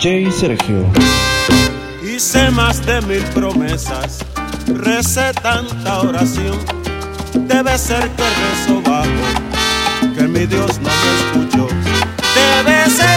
DJ Sergio. Hice más de mil promesas, recé tanta oración. Debe ser que rezo bajo, que mi Dios no me escuchó. Debe ser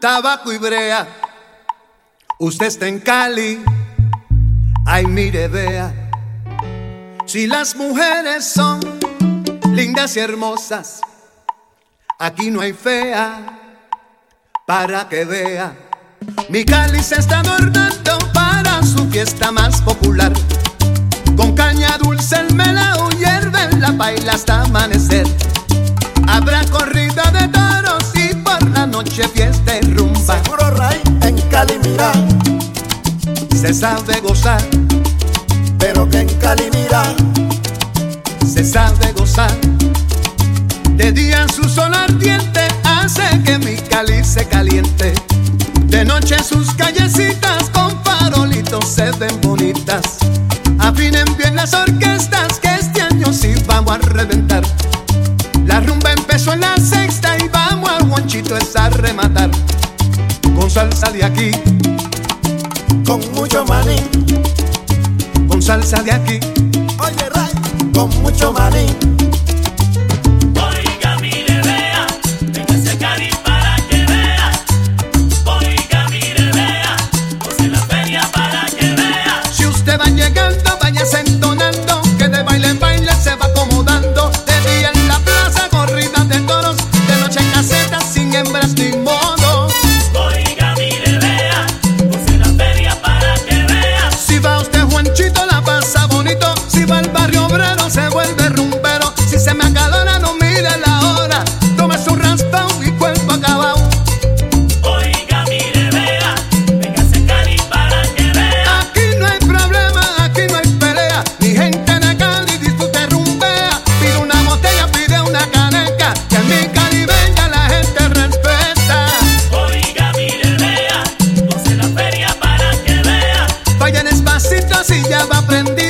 tabaco y brea. Usted está en Cali, ay mire, vea. Si las mujeres son lindas y hermosas, aquí no hay fea para que vea. Mi Cali se está adornando para su fiesta más popular. Con caña dulce el melao hierve la baila hasta amanecer. se sabe gozar, pero que en Cali mira, se sabe gozar. De día su sol ardiente hace que mi Cali se caliente. De noche sus callecitas con farolitos se ven bonitas. Afinen bien las orquestas que este año sí vamos a reventar. La rumba empezó en la sexta y vamos al guanchito es a rematar. Con salsa de aquí salsa de aquí. Oye, Ray, con mucho maní. nada aprendí.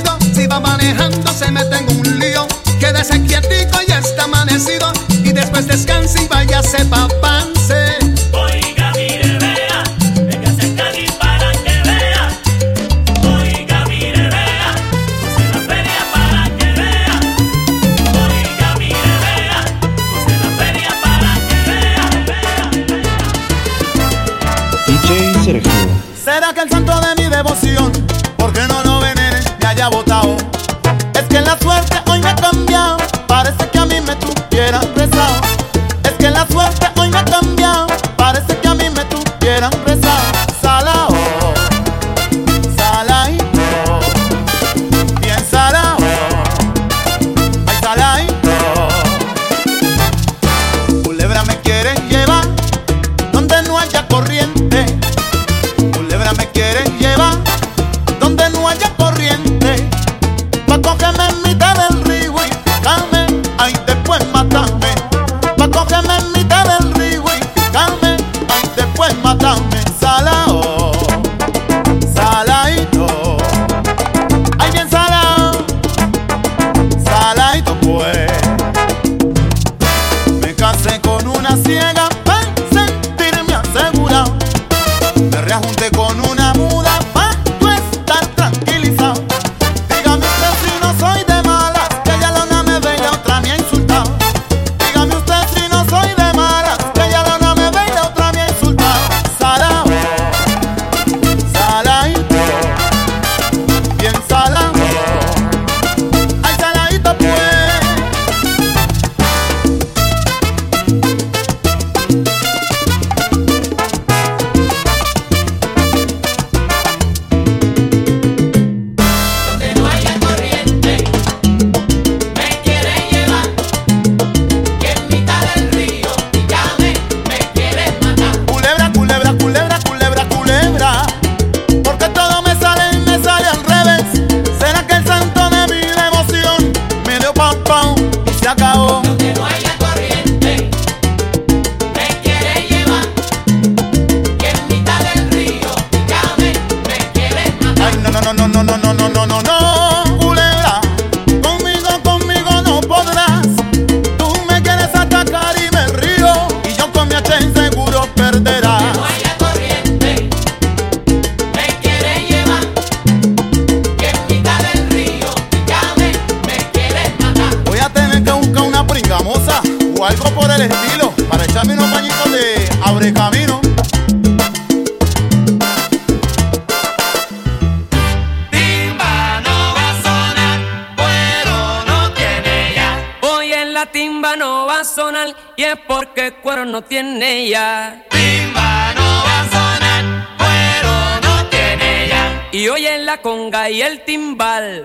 Timba no va a sonar y es porque cuero no tiene ya. Timba no va a sonar, cuero no tiene ya. Y oye la conga y el timbal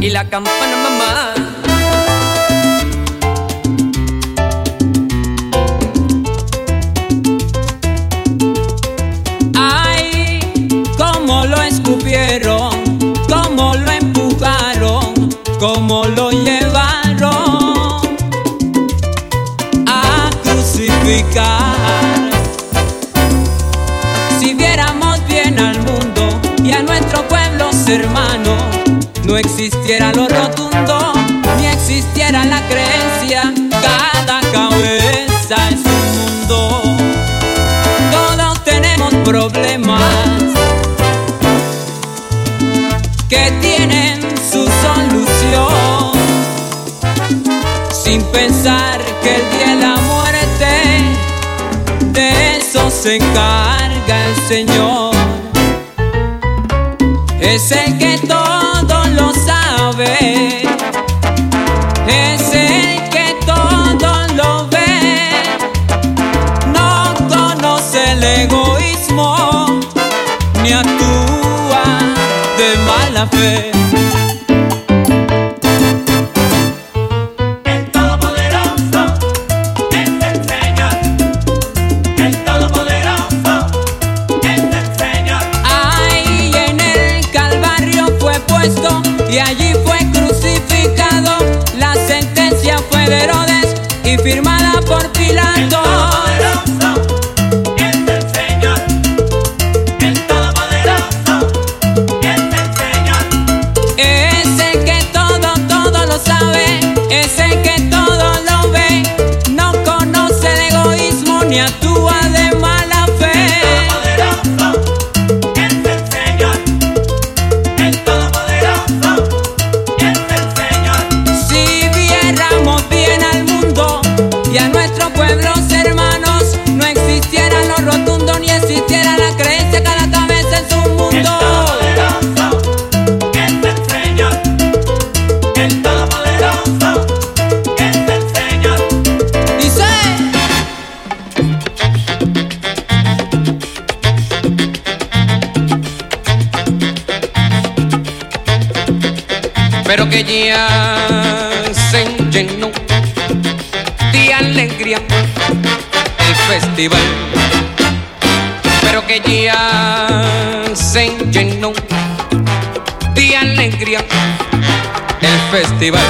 y la campana mamá. Ay, cómo lo escupieron, Si viéramos bien al mundo y a nuestro pueblo hermano, no existiera lo rotundo, ni existiera la creencia, cada cabeza es un mundo. Todos tenemos problemas que tienen su solución. Sin pensar que el día de la muerte, se encarga el Señor. Es el que todo lo sabe. Es el que todo lo ve no conoce el egoísmo ni actúa de mala fe. Firmada el festival.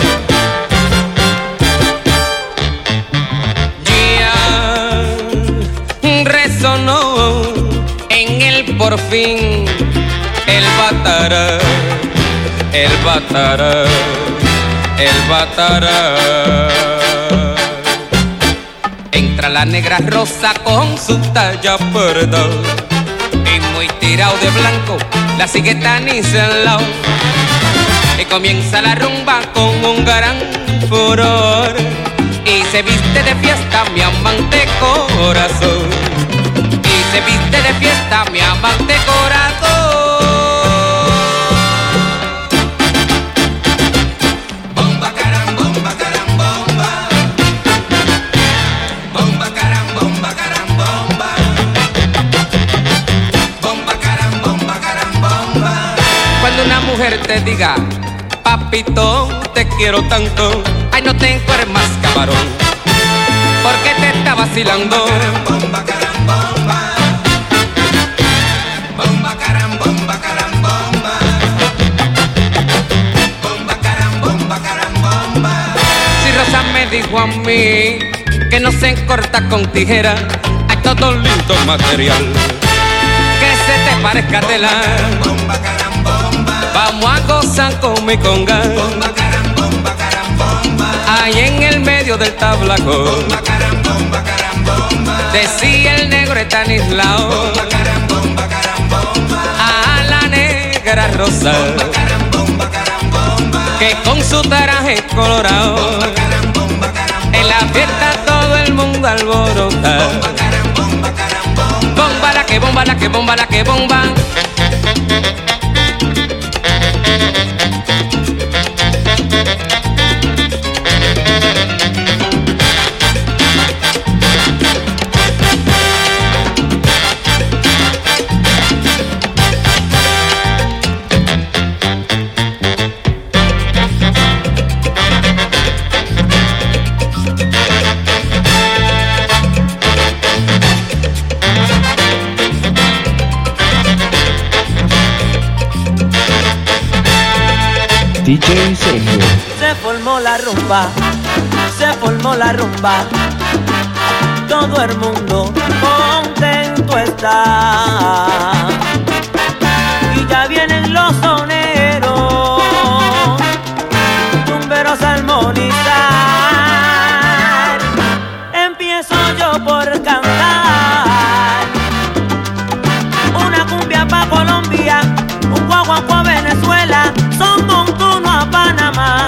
Ya resonó en el por fin el batará el batará, el batará. Entra la negra rosa con su talla perdón y muy tirado de blanco, la sigue Tanis al Y comienza la rumba con un gran furor y se viste de fiesta mi amante corazón. Y se viste de fiesta mi amante corazón. Bomba caram, bomba caram, bomba. Bomba caram, bomba caram, bomba. Bomba caram, bomba caram, bomba. Cuando una mujer te diga, papito, te quiero tanto, ay no te encueres más camarón, porque te está vacilando. Bomba caram, bomba. Bomba caram, bomba caram, bomba. Bomba caram, bomba caram, bomba. Si Rosa me dijo a mí que no se corta con tijera, hay todo lindo material que se te parezca tela. Bomba bomba. Vamos a gozar con mi conga. Bomba caram, bomba caram, bomba. Ahí en el medio del tablaco. Bomba caram, bomba caram, bomba. Decía el negro Estanislao. Bomba caram, bomba caram, bomba. A la negra rosa. Bomba caram, bomba caram, bomba. Que con su traje colorado. Bomba caram, bomba caram, En la fiesta todo el mundo alborota. Bomba caram, bomba caram, bomba. Bomba la que bomba la que bomba la que bomba. Thank you. DJ Sergio. Se formó la rumba, se formó la rumba. Todo el mundo contento está. Y ya vienen los soneros, tumberos armonizar. Empiezo yo por cantar una cumbia pa' Colombia, un guaguapo a Venezuela. Son mamá.